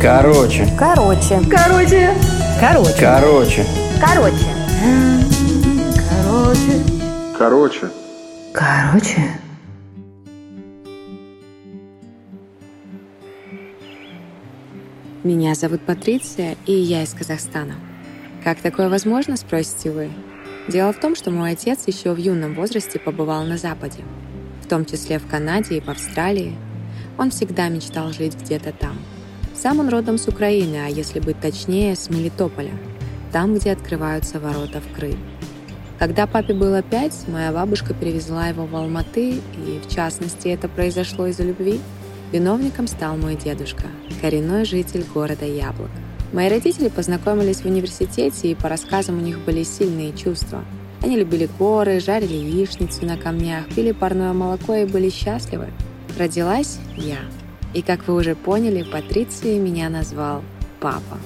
Короче. Короче. Короче. Короче. Короче. Короче. Короче. Короче. Короче. Меня зовут Патриция, и я из Казахстана. Как такое возможно, спросите вы? Дело в том, что мой отец еще в юном возрасте побывал на Западе, в том числе в Канаде и в Австралии. Он всегда мечтал жить где-то там. Сам он родом с Украины, а если быть точнее, с Мелитополя, там, где открываются ворота в Крым. Когда папе было пять, моя бабушка перевезла его в Алматы, и в частности это произошло из-за любви – Виновником стал мой дедушка, коренной житель города Яблок. Мои родители познакомились в университете, и по рассказам у них были сильные чувства. Они любили горы, жарили яичницу на камнях, пили парное молоко и были счастливы. Родилась я. И, как вы уже поняли, Патрицией меня назвал папа.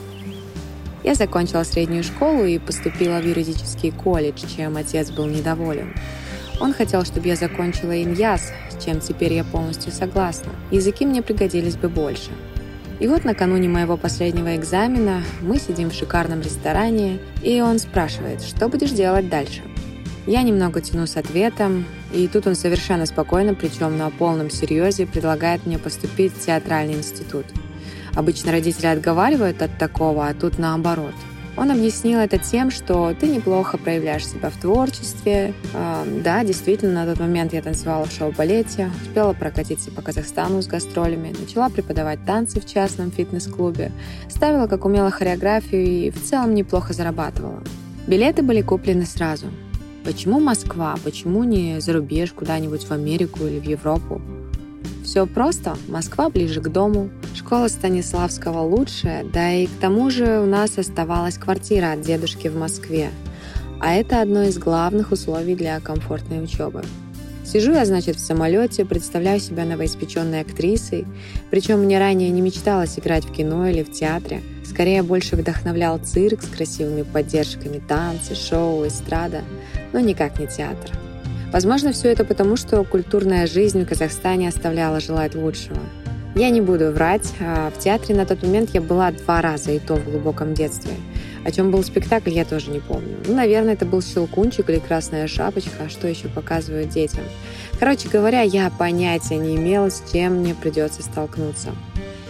Я закончила среднюю школу и поступила в юридический колледж, чем отец был недоволен. Он хотел, чтобы я закончила иньяс, с чем теперь я полностью согласна. Языки мне пригодились бы больше. И вот накануне моего последнего экзамена мы сидим в шикарном ресторане, и он спрашивает, что будешь делать дальше. Я немного тяну с ответом, и тут он совершенно спокойно, причем на полном серьезе, предлагает мне поступить в театральный институт. Обычно родители отговаривают от такого, а тут наоборот – он объяснил это тем, что ты неплохо проявляешь себя в творчестве. Э, да, действительно, на тот момент я танцевала в шоу-балете, успела прокатиться по Казахстану с гастролями, начала преподавать танцы в частном фитнес-клубе, ставила как умела хореографию и в целом неплохо зарабатывала. Билеты были куплены сразу. Почему Москва? Почему не за рубеж куда-нибудь в Америку или в Европу? Все просто, Москва ближе к дому, школа Станиславского лучшая, да и к тому же у нас оставалась квартира от дедушки в Москве. А это одно из главных условий для комфортной учебы. Сижу я, значит, в самолете, представляю себя новоиспеченной актрисой, причем мне ранее не мечталось играть в кино или в театре. Скорее больше вдохновлял цирк с красивыми поддержками, танцы, шоу, эстрада, но никак не театр. Возможно, все это потому, что культурная жизнь в Казахстане оставляла желать лучшего. Я не буду врать, а в театре на тот момент я была два раза, и то в глубоком детстве. О чем был спектакль, я тоже не помню. Ну, наверное, это был «Щелкунчик» или «Красная шапочка», а что еще показывают детям. Короче говоря, я понятия не имела, с чем мне придется столкнуться.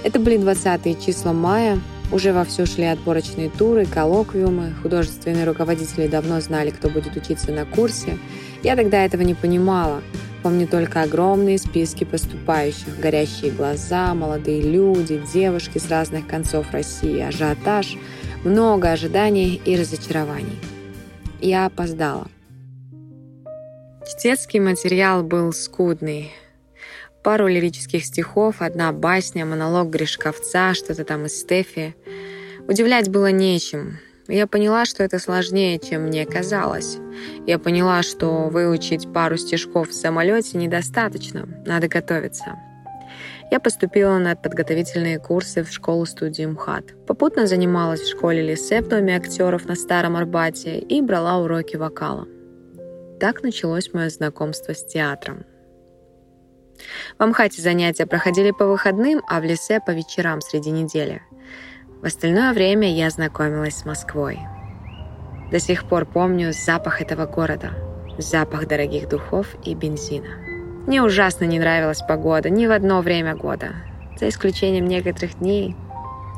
Это были 20 числа мая, уже вовсю шли отборочные туры, коллоквиумы, художественные руководители давно знали, кто будет учиться на курсе, я тогда этого не понимала. Помню только огромные списки поступающих, горящие глаза, молодые люди, девушки с разных концов России, ажиотаж, много ожиданий и разочарований. Я опоздала. Чтецкий материал был скудный. Пару лирических стихов, одна басня, монолог Гришковца, что-то там из Стефи. Удивлять было нечем. Я поняла, что это сложнее, чем мне казалось. Я поняла, что выучить пару стишков в самолете недостаточно, надо готовиться. Я поступила на подготовительные курсы в школу-студию МХАТ. Попутно занималась в школе Лисе в Доме актеров на Старом Арбате и брала уроки вокала. Так началось мое знакомство с театром. В Амхате занятия проходили по выходным, а в Лисе по вечерам среди недели. В остальное время я знакомилась с Москвой. До сих пор помню запах этого города, запах дорогих духов и бензина. Мне ужасно не нравилась погода ни в одно время года, за исключением некоторых дней.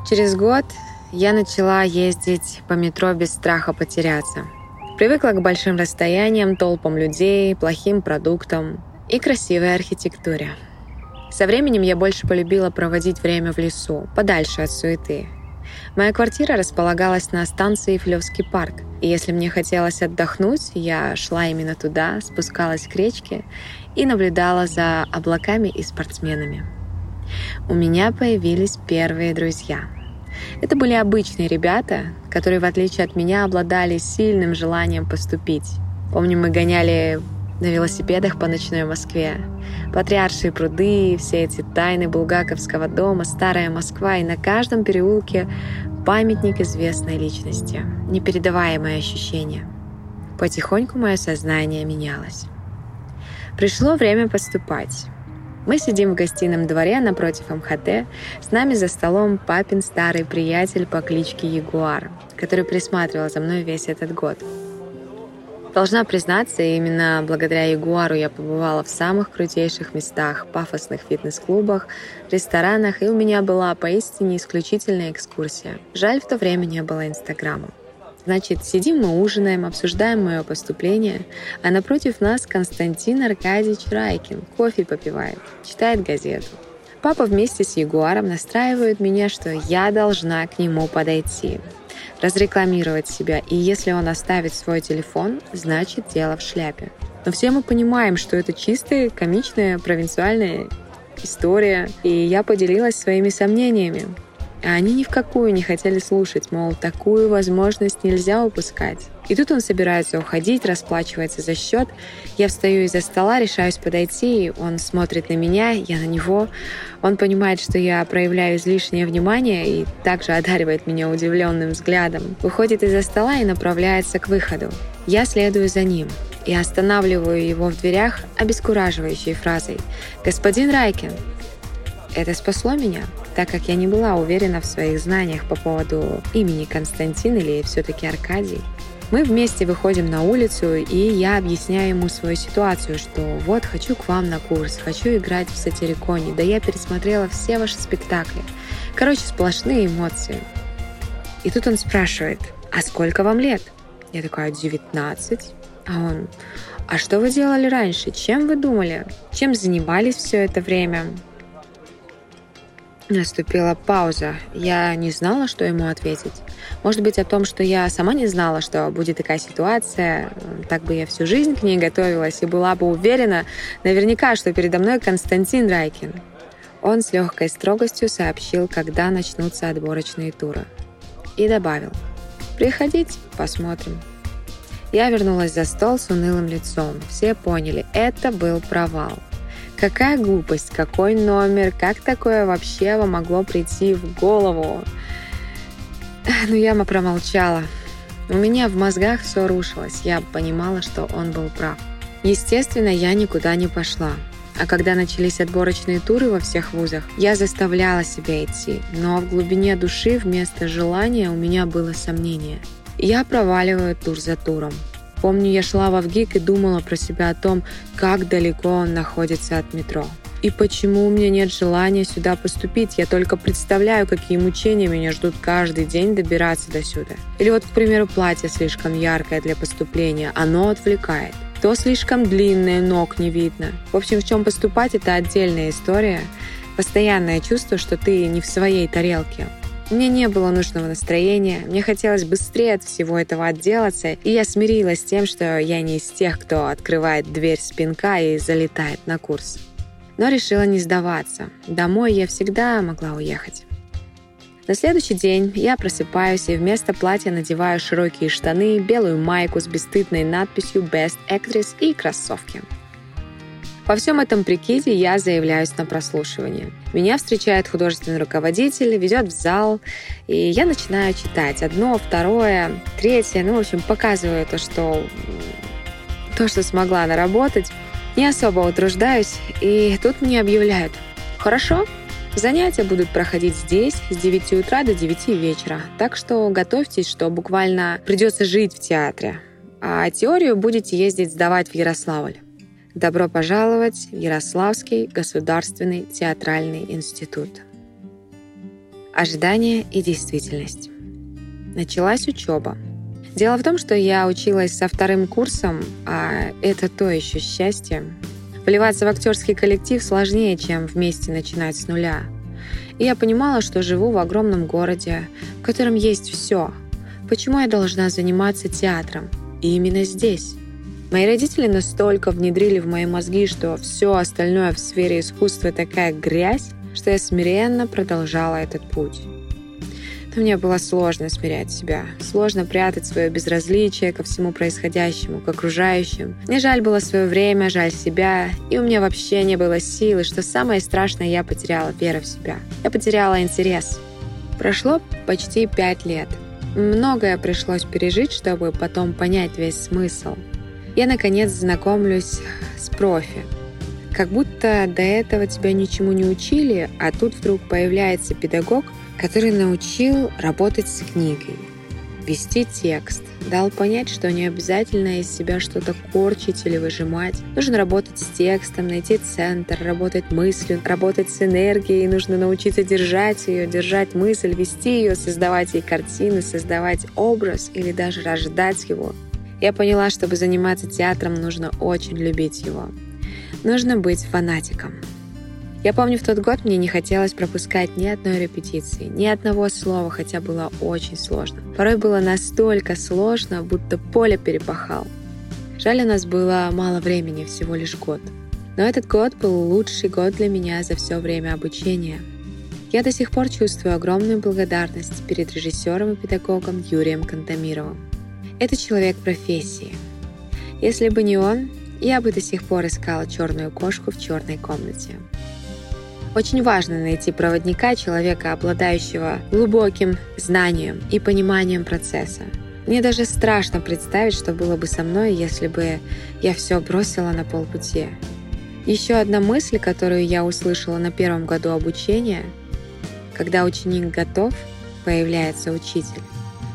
Через год я начала ездить по метро без страха потеряться. Привыкла к большим расстояниям, толпам людей, плохим продуктам и красивой архитектуре. Со временем я больше полюбила проводить время в лесу, подальше от суеты, Моя квартира располагалась на станции Флевский парк, и если мне хотелось отдохнуть, я шла именно туда, спускалась к речке и наблюдала за облаками и спортсменами. У меня появились первые друзья. Это были обычные ребята, которые, в отличие от меня, обладали сильным желанием поступить. Помню, мы гоняли на велосипедах по ночной Москве. Патриаршие пруды, все эти тайны Булгаковского дома, старая Москва, и на каждом переулке памятник известной личности, непередаваемое ощущение. Потихоньку мое сознание менялось. Пришло время поступать. Мы сидим в гостином дворе напротив МХТ. С нами за столом папин старый приятель по кличке Ягуар, который присматривал за мной весь этот год. Должна признаться, именно благодаря Ягуару я побывала в самых крутейших местах, пафосных фитнес-клубах, ресторанах, и у меня была поистине исключительная экскурсия. Жаль, в то время не было Инстаграма. Значит, сидим мы ужинаем, обсуждаем мое поступление, а напротив нас Константин Аркадьевич Райкин кофе попивает, читает газету. Папа вместе с Ягуаром настраивают меня, что я должна к нему подойти, разрекламировать себя, и если он оставит свой телефон, значит дело в шляпе. Но все мы понимаем, что это чистая, комичная, провинциальная история, и я поделилась своими сомнениями. А они ни в какую не хотели слушать, мол, такую возможность нельзя упускать. И тут он собирается уходить, расплачивается за счет. Я встаю из-за стола, решаюсь подойти, он смотрит на меня, я на него. Он понимает, что я проявляю излишнее внимание и также одаривает меня удивленным взглядом. Выходит из-за стола и направляется к выходу. Я следую за ним и останавливаю его в дверях обескураживающей фразой «Господин Райкин, это спасло меня, так как я не была уверена в своих знаниях по поводу имени Константин или все-таки Аркадий. Мы вместе выходим на улицу, и я объясняю ему свою ситуацию, что вот хочу к вам на курс, хочу играть в сатириконе, да я пересмотрела все ваши спектакли. Короче, сплошные эмоции. И тут он спрашивает, а сколько вам лет? Я такая, 19. А он, а что вы делали раньше? Чем вы думали? Чем занимались все это время? Наступила пауза. Я не знала, что ему ответить. Может быть, о том, что я сама не знала, что будет такая ситуация. Так бы я всю жизнь к ней готовилась и была бы уверена наверняка, что передо мной Константин Райкин. Он с легкой строгостью сообщил, когда начнутся отборочные туры. И добавил, «Приходите, посмотрим». Я вернулась за стол с унылым лицом. Все поняли, это был провал. Какая глупость, какой номер, как такое вообще вам могло прийти в голову? Ну, яма промолчала. У меня в мозгах все рушилось. Я понимала, что он был прав. Естественно, я никуда не пошла. А когда начались отборочные туры во всех вузах, я заставляла себя идти. Но в глубине души вместо желания у меня было сомнение. Я проваливаю тур за туром. Помню, я шла в ВГИК и думала про себя о том, как далеко он находится от метро. И почему у меня нет желания сюда поступить? Я только представляю, какие мучения меня ждут каждый день добираться до сюда. Или вот, к примеру, платье слишком яркое для поступления. Оно отвлекает. То слишком длинное, ног не видно. В общем, в чем поступать, это отдельная история. Постоянное чувство, что ты не в своей тарелке. Мне не было нужного настроения, мне хотелось быстрее от всего этого отделаться, и я смирилась с тем, что я не из тех, кто открывает дверь спинка и залетает на курс. Но решила не сдаваться. Домой я всегда могла уехать. На следующий день я просыпаюсь и вместо платья надеваю широкие штаны, белую майку с бесстыдной надписью «Best Actress» и кроссовки. Во всем этом прикиде я заявляюсь на прослушивание. Меня встречает художественный руководитель, ведет в зал, и я начинаю читать одно, второе, третье, ну, в общем, показываю то, что то, что смогла наработать. Не особо утруждаюсь, и тут мне объявляют. Хорошо, Занятия будут проходить здесь с 9 утра до 9 вечера, так что готовьтесь, что буквально придется жить в театре. А теорию будете ездить сдавать в Ярославль. Добро пожаловать в Ярославский государственный театральный институт. Ожидание и действительность. Началась учеба. Дело в том, что я училась со вторым курсом, а это то еще счастье. Вливаться в актерский коллектив сложнее, чем вместе начинать с нуля. И я понимала, что живу в огромном городе, в котором есть все. Почему я должна заниматься театром? И именно здесь. Мои родители настолько внедрили в мои мозги, что все остальное в сфере искусства такая грязь, что я смиренно продолжала этот путь. Но мне было сложно смирять себя, сложно прятать свое безразличие ко всему происходящему, к окружающим. Мне жаль было свое время, жаль себя, и у меня вообще не было силы, что самое страшное, я потеряла веру в себя. Я потеряла интерес. Прошло почти пять лет. Многое пришлось пережить, чтобы потом понять весь смысл – я наконец знакомлюсь с профи. Как будто до этого тебя ничему не учили, а тут вдруг появляется педагог, который научил работать с книгой, вести текст, дал понять, что не обязательно из себя что-то корчить или выжимать. Нужно работать с текстом, найти центр, работать мыслью, работать с энергией, нужно научиться держать ее, держать мысль, вести ее, создавать ей картины, создавать образ или даже рождать его. Я поняла, чтобы заниматься театром, нужно очень любить его. Нужно быть фанатиком. Я помню, в тот год мне не хотелось пропускать ни одной репетиции, ни одного слова, хотя было очень сложно. Порой было настолько сложно, будто поле перепахал. Жаль, у нас было мало времени, всего лишь год. Но этот год был лучший год для меня за все время обучения. Я до сих пор чувствую огромную благодарность перед режиссером и педагогом Юрием Кантамировым. Это человек профессии. Если бы не он, я бы до сих пор искала черную кошку в черной комнате. Очень важно найти проводника, человека, обладающего глубоким знанием и пониманием процесса. Мне даже страшно представить, что было бы со мной, если бы я все бросила на полпути. Еще одна мысль, которую я услышала на первом году обучения, когда ученик готов, появляется учитель.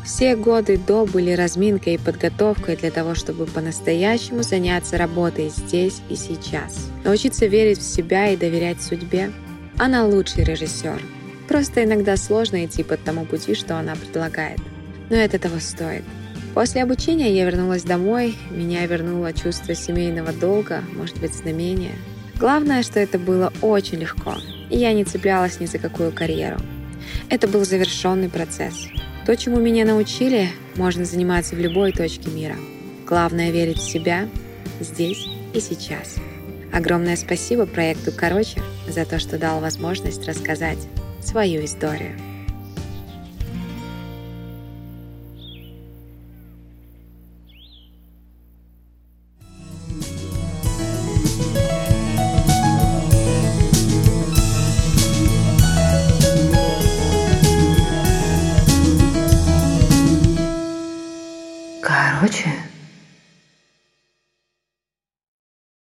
Все годы до были разминкой и подготовкой для того, чтобы по-настоящему заняться работой здесь и сейчас. Научиться верить в себя и доверять судьбе – она лучший режиссер. Просто иногда сложно идти по тому пути, что она предлагает. Но это того стоит. После обучения я вернулась домой, меня вернуло чувство семейного долга, может быть, знамения. Главное, что это было очень легко, и я не цеплялась ни за какую карьеру. Это был завершенный процесс. То, чему меня научили, можно заниматься в любой точке мира. Главное верить в себя здесь и сейчас. Огромное спасибо проекту «Короче» за то, что дал возможность рассказать свою историю.